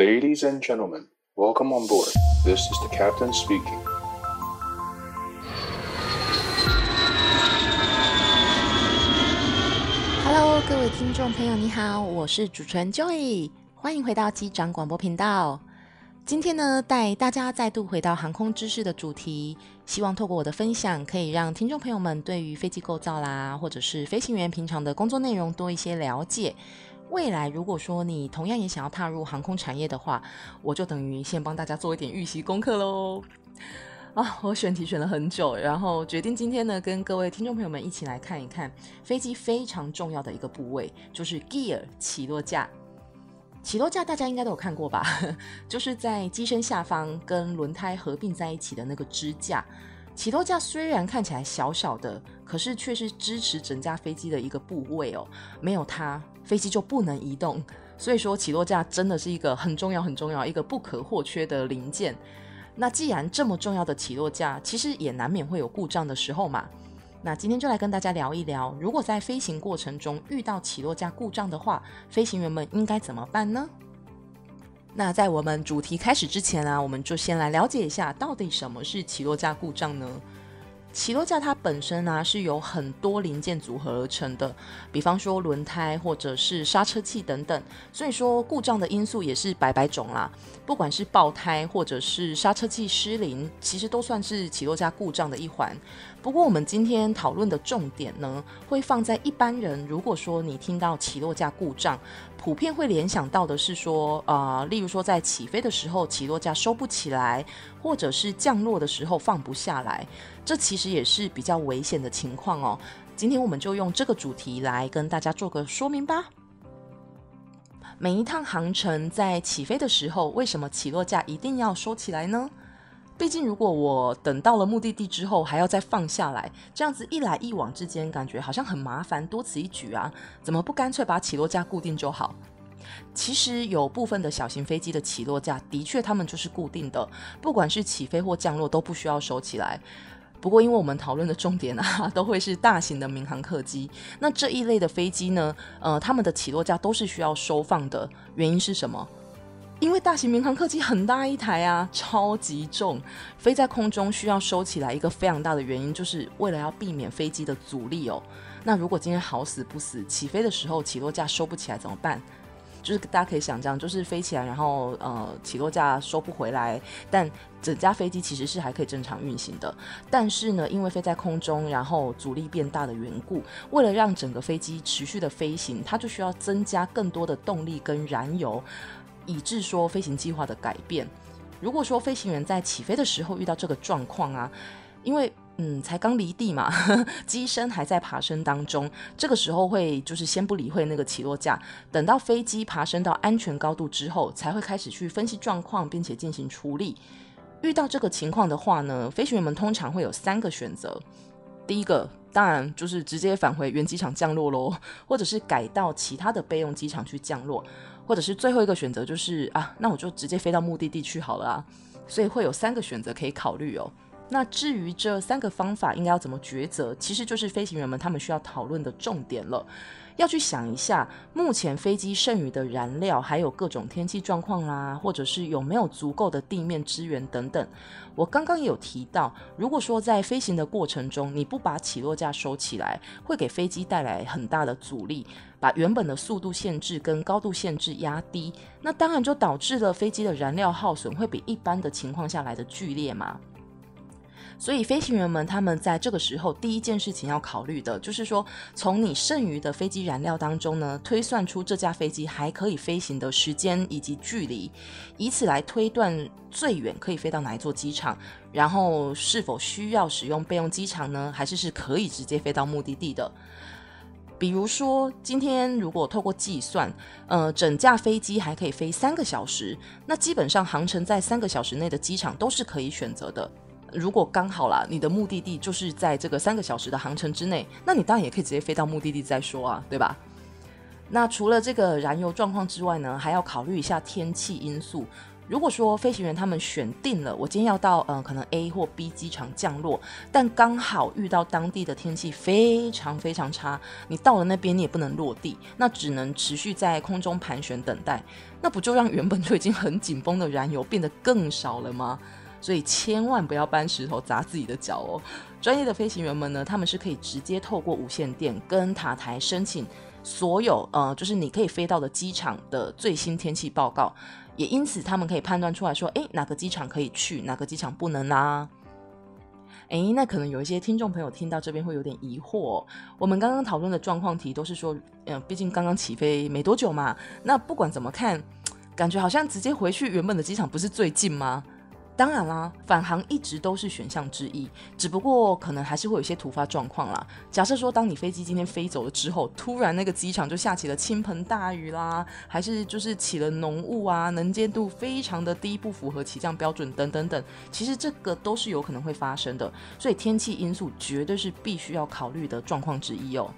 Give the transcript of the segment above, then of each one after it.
Ladies and gentlemen, welcome on board. This is the captain speaking. Hello，各位听众朋友，你好，我是主持人 Joy，欢迎回到机长广播频道。今天呢，带大家再度回到航空知识的主题，希望透过我的分享，可以让听众朋友们对于飞机构造啦，或者是飞行员平常的工作内容多一些了解。未来如果说你同样也想要踏入航空产业的话，我就等于先帮大家做一点预习功课喽。啊，我选题选了很久，然后决定今天呢，跟各位听众朋友们一起来看一看飞机非常重要的一个部位，就是 gear 起落架。起落架大家应该都有看过吧？就是在机身下方跟轮胎合并在一起的那个支架。起落架虽然看起来小小的，可是却是支持整架飞机的一个部位哦。没有它，飞机就不能移动。所以说，起落架真的是一个很重要、很重要、一个不可或缺的零件。那既然这么重要的起落架，其实也难免会有故障的时候嘛。那今天就来跟大家聊一聊，如果在飞行过程中遇到起落架故障的话，飞行员们应该怎么办呢？那在我们主题开始之前啊，我们就先来了解一下，到底什么是起落架故障呢？起落架它本身呢、是由很多零件组合而成的，比方说轮胎或者是刹车器等等，所以说故障的因素也是百百种啦。不管是爆胎或者是刹车器失灵，其实都算是起落架故障的一环。不过我们今天讨论的重点呢，会放在一般人。如果说你听到起落架故障，普遍会联想到的是说，呃，例如说在起飞的时候起落架收不起来，或者是降落的时候放不下来，这其实也是比较危险的情况哦。今天我们就用这个主题来跟大家做个说明吧。每一趟航程在起飞的时候，为什么起落架一定要收起来呢？毕竟如果我等到了目的地之后还要再放下来，这样子一来一往之间感觉好像很麻烦，多此一举啊！怎么不干脆把起落架固定就好？其实有部分的小型飞机的起落架的确它们就是固定的，不管是起飞或降落都不需要收起来。不过因为我们讨论的重点啊，都会是大型的民航客机，那这一类的飞机呢，呃，他们的起落架都是需要收放的，原因是什么？因为大型民航客机很大一台啊，超级重，飞在空中需要收起来。一个非常大的原因，就是为了要避免飞机的阻力哦。那如果今天好死不死起飞的时候起落架收不起来怎么办？就是大家可以想象，就是飞起来，然后呃起落架收不回来，但整架飞机其实是还可以正常运行的。但是呢，因为飞在空中，然后阻力变大的缘故，为了让整个飞机持续的飞行，它就需要增加更多的动力跟燃油。以致说飞行计划的改变。如果说飞行员在起飞的时候遇到这个状况啊，因为嗯才刚离地嘛，机身还在爬升当中，这个时候会就是先不理会那个起落架，等到飞机爬升到安全高度之后，才会开始去分析状况，并且进行处理。遇到这个情况的话呢，飞行员们通常会有三个选择。第一个当然就是直接返回原机场降落喽，或者是改到其他的备用机场去降落。或者是最后一个选择就是啊，那我就直接飞到目的地去好了啊。所以会有三个选择可以考虑哦。那至于这三个方法应该要怎么抉择，其实就是飞行员们他们需要讨论的重点了。要去想一下，目前飞机剩余的燃料，还有各种天气状况啦，或者是有没有足够的地面支援等等。我刚刚也有提到，如果说在飞行的过程中，你不把起落架收起来，会给飞机带来很大的阻力。把原本的速度限制跟高度限制压低，那当然就导致了飞机的燃料耗损会比一般的情况下来的剧烈嘛。所以飞行员们他们在这个时候第一件事情要考虑的就是说，从你剩余的飞机燃料当中呢，推算出这架飞机还可以飞行的时间以及距离，以此来推断最远可以飞到哪一座机场，然后是否需要使用备用机场呢？还是是可以直接飞到目的地的？比如说，今天如果透过计算，呃，整架飞机还可以飞三个小时，那基本上航程在三个小时内的机场都是可以选择的。如果刚好啦，你的目的地就是在这个三个小时的航程之内，那你当然也可以直接飞到目的地再说啊，对吧？那除了这个燃油状况之外呢，还要考虑一下天气因素。如果说飞行员他们选定了，我今天要到呃可能 A 或 B 机场降落，但刚好遇到当地的天气非常非常差，你到了那边你也不能落地，那只能持续在空中盘旋等待，那不就让原本就已经很紧绷的燃油变得更少了吗？所以千万不要搬石头砸自己的脚哦。专业的飞行员们呢，他们是可以直接透过无线电跟塔台申请所有呃，就是你可以飞到的机场的最新天气报告。也因此，他们可以判断出来说，诶，哪个机场可以去，哪个机场不能啊？诶，那可能有一些听众朋友听到这边会有点疑惑。我们刚刚讨论的状况题都是说，嗯，毕竟刚刚起飞没多久嘛。那不管怎么看，感觉好像直接回去原本的机场不是最近吗？当然啦，返航一直都是选项之一，只不过可能还是会有一些突发状况啦。假设说，当你飞机今天飞走了之后，突然那个机场就下起了倾盆大雨啦，还是就是起了浓雾啊，能见度非常的低，不符合起降标准等等等，其实这个都是有可能会发生的。所以天气因素绝对是必须要考虑的状况之一哦。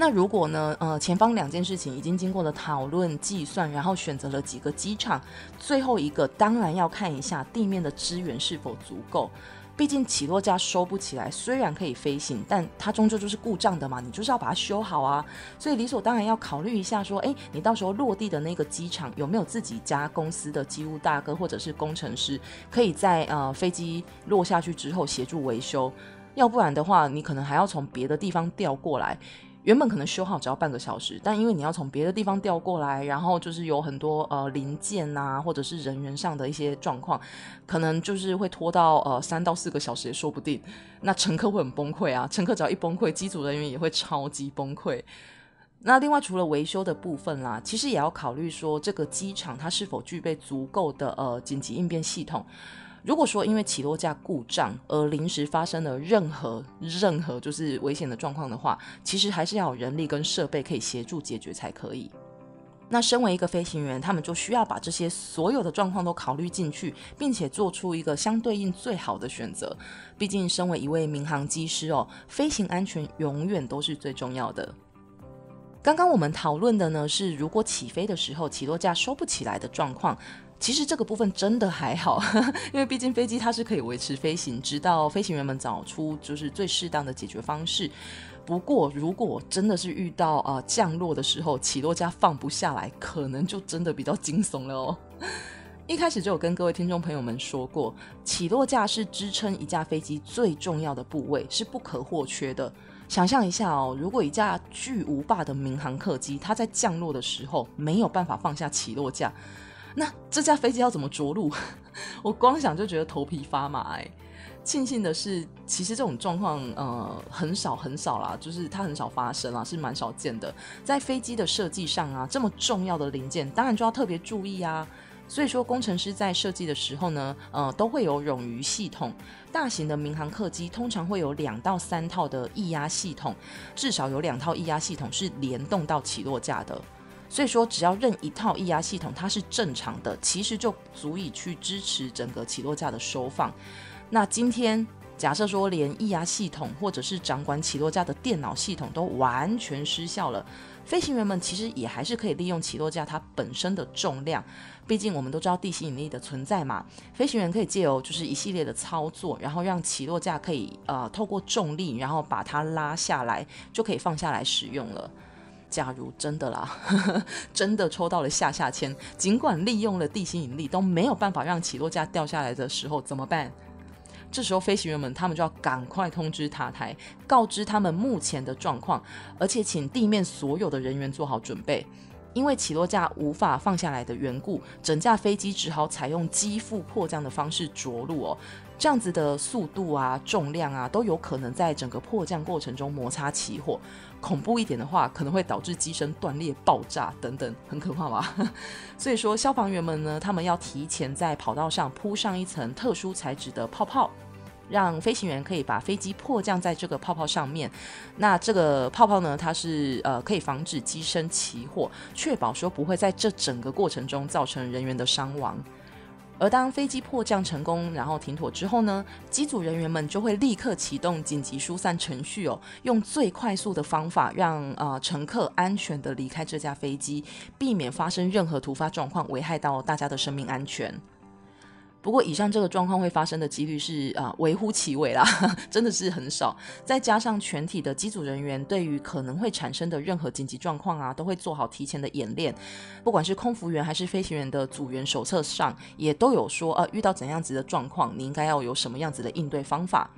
那如果呢？呃，前方两件事情已经经过了讨论计算，然后选择了几个机场，最后一个当然要看一下地面的资源是否足够。毕竟起落架收不起来，虽然可以飞行，但它终究就是故障的嘛，你就是要把它修好啊。所以理所当然要考虑一下，说，诶，你到时候落地的那个机场有没有自己家公司的机务大哥或者是工程师，可以在呃飞机落下去之后协助维修？要不然的话，你可能还要从别的地方调过来。原本可能修好只要半个小时，但因为你要从别的地方调过来，然后就是有很多呃零件啊，或者是人员上的一些状况，可能就是会拖到呃三到四个小时也说不定。那乘客会很崩溃啊，乘客只要一崩溃，机组人员也会超级崩溃。那另外除了维修的部分啦，其实也要考虑说这个机场它是否具备足够的呃紧急应变系统。如果说因为起落架故障而临时发生了任何任何就是危险的状况的话，其实还是要有人力跟设备可以协助解决才可以。那身为一个飞行员，他们就需要把这些所有的状况都考虑进去，并且做出一个相对应最好的选择。毕竟身为一位民航机师哦，飞行安全永远都是最重要的。刚刚我们讨论的呢是如果起飞的时候起落架收不起来的状况。其实这个部分真的还好，因为毕竟飞机它是可以维持飞行，直到飞行员们找出就是最适当的解决方式。不过，如果真的是遇到啊、降落的时候起落架放不下来，可能就真的比较惊悚了哦。一开始就有跟各位听众朋友们说过，起落架是支撑一架飞机最重要的部位，是不可或缺的。想象一下哦，如果一架巨无霸的民航客机，它在降落的时候没有办法放下起落架。那这架飞机要怎么着陆？我光想就觉得头皮发麻哎。庆幸的是，其实这种状况呃很少很少啦，就是它很少发生啦，是蛮少见的。在飞机的设计上啊，这么重要的零件，当然就要特别注意啊。所以说，工程师在设计的时候呢，呃，都会有冗余系统。大型的民航客机通常会有两到三套的液压系统，至少有两套液压系统是联动到起落架的。所以说，只要任一套液压系统它是正常的，其实就足以去支持整个起落架的收放。那今天假设说连液压系统或者是掌管起落架的电脑系统都完全失效了，飞行员们其实也还是可以利用起落架它本身的重量。毕竟我们都知道地心引力的存在嘛，飞行员可以借由就是一系列的操作，然后让起落架可以呃透过重力，然后把它拉下来，就可以放下来使用了。假如真的啦，真的抽到了下下签，尽管利用了地心引力都没有办法让起落架掉下来的时候怎么办？这时候飞行员们他们就要赶快通知塔台，告知他们目前的状况，而且请地面所有的人员做好准备。因为起落架无法放下来的缘故，整架飞机只好采用机腹迫降的方式着陆哦。这样子的速度啊、重量啊，都有可能在整个迫降过程中摩擦起火。恐怖一点的话，可能会导致机身断裂、爆炸等等，很可怕吧？所以说，消防员们呢，他们要提前在跑道上铺上一层特殊材质的泡泡。让飞行员可以把飞机迫降在这个泡泡上面，那这个泡泡呢，它是呃可以防止机身起火，确保说不会在这整个过程中造成人员的伤亡。而当飞机迫降成功，然后停妥之后呢，机组人员们就会立刻启动紧急疏散程序哦，用最快速的方法让呃乘客安全的离开这架飞机，避免发生任何突发状况，危害到大家的生命安全。不过，以上这个状况会发生的几率是啊、微乎其微啦，真的是很少。再加上全体的机组人员对于可能会产生的任何紧急状况啊，都会做好提前的演练。不管是空服员还是飞行员的组员手册上，也都有说，呃，遇到怎样子的状况，你应该要有什么样子的应对方法。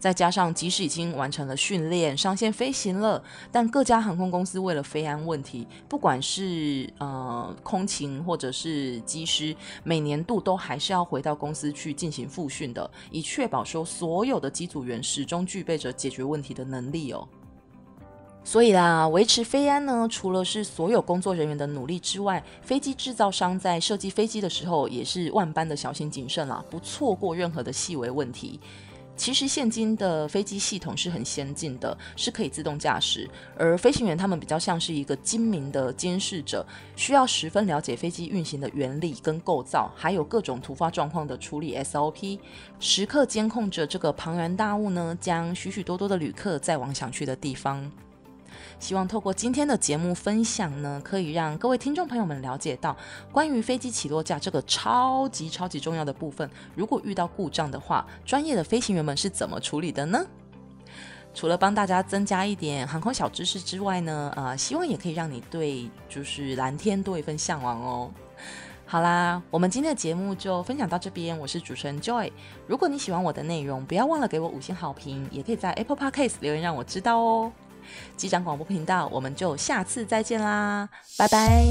再加上，即使已经完成了训练、上线飞行了，但各家航空公司为了飞安问题，不管是呃空勤或者是机师，每年度都还是要回到公司去进行复训的，以确保说所有的机组员始终具备着解决问题的能力哦。所以啦，维持飞安呢，除了是所有工作人员的努力之外，飞机制造商在设计飞机的时候也是万般的小心谨慎啦，不错过任何的细微问题。其实现今的飞机系统是很先进的，是可以自动驾驶，而飞行员他们比较像是一个精明的监视者，需要十分了解飞机运行的原理跟构造，还有各种突发状况的处理 SOP，时刻监控着这个庞然大物呢，将许许多多的旅客载往想去的地方。希望透过今天的节目分享呢，可以让各位听众朋友们了解到关于飞机起落架这个超级超级重要的部分。如果遇到故障的话，专业的飞行员们是怎么处理的呢？除了帮大家增加一点航空小知识之外呢，呃，希望也可以让你对就是蓝天多一份向往哦。好啦，我们今天的节目就分享到这边。我是主持人 Joy。如果你喜欢我的内容，不要忘了给我五星好评，也可以在 Apple Podcast 留言让我知道哦。机长广播频道，我们就下次再见啦，拜拜。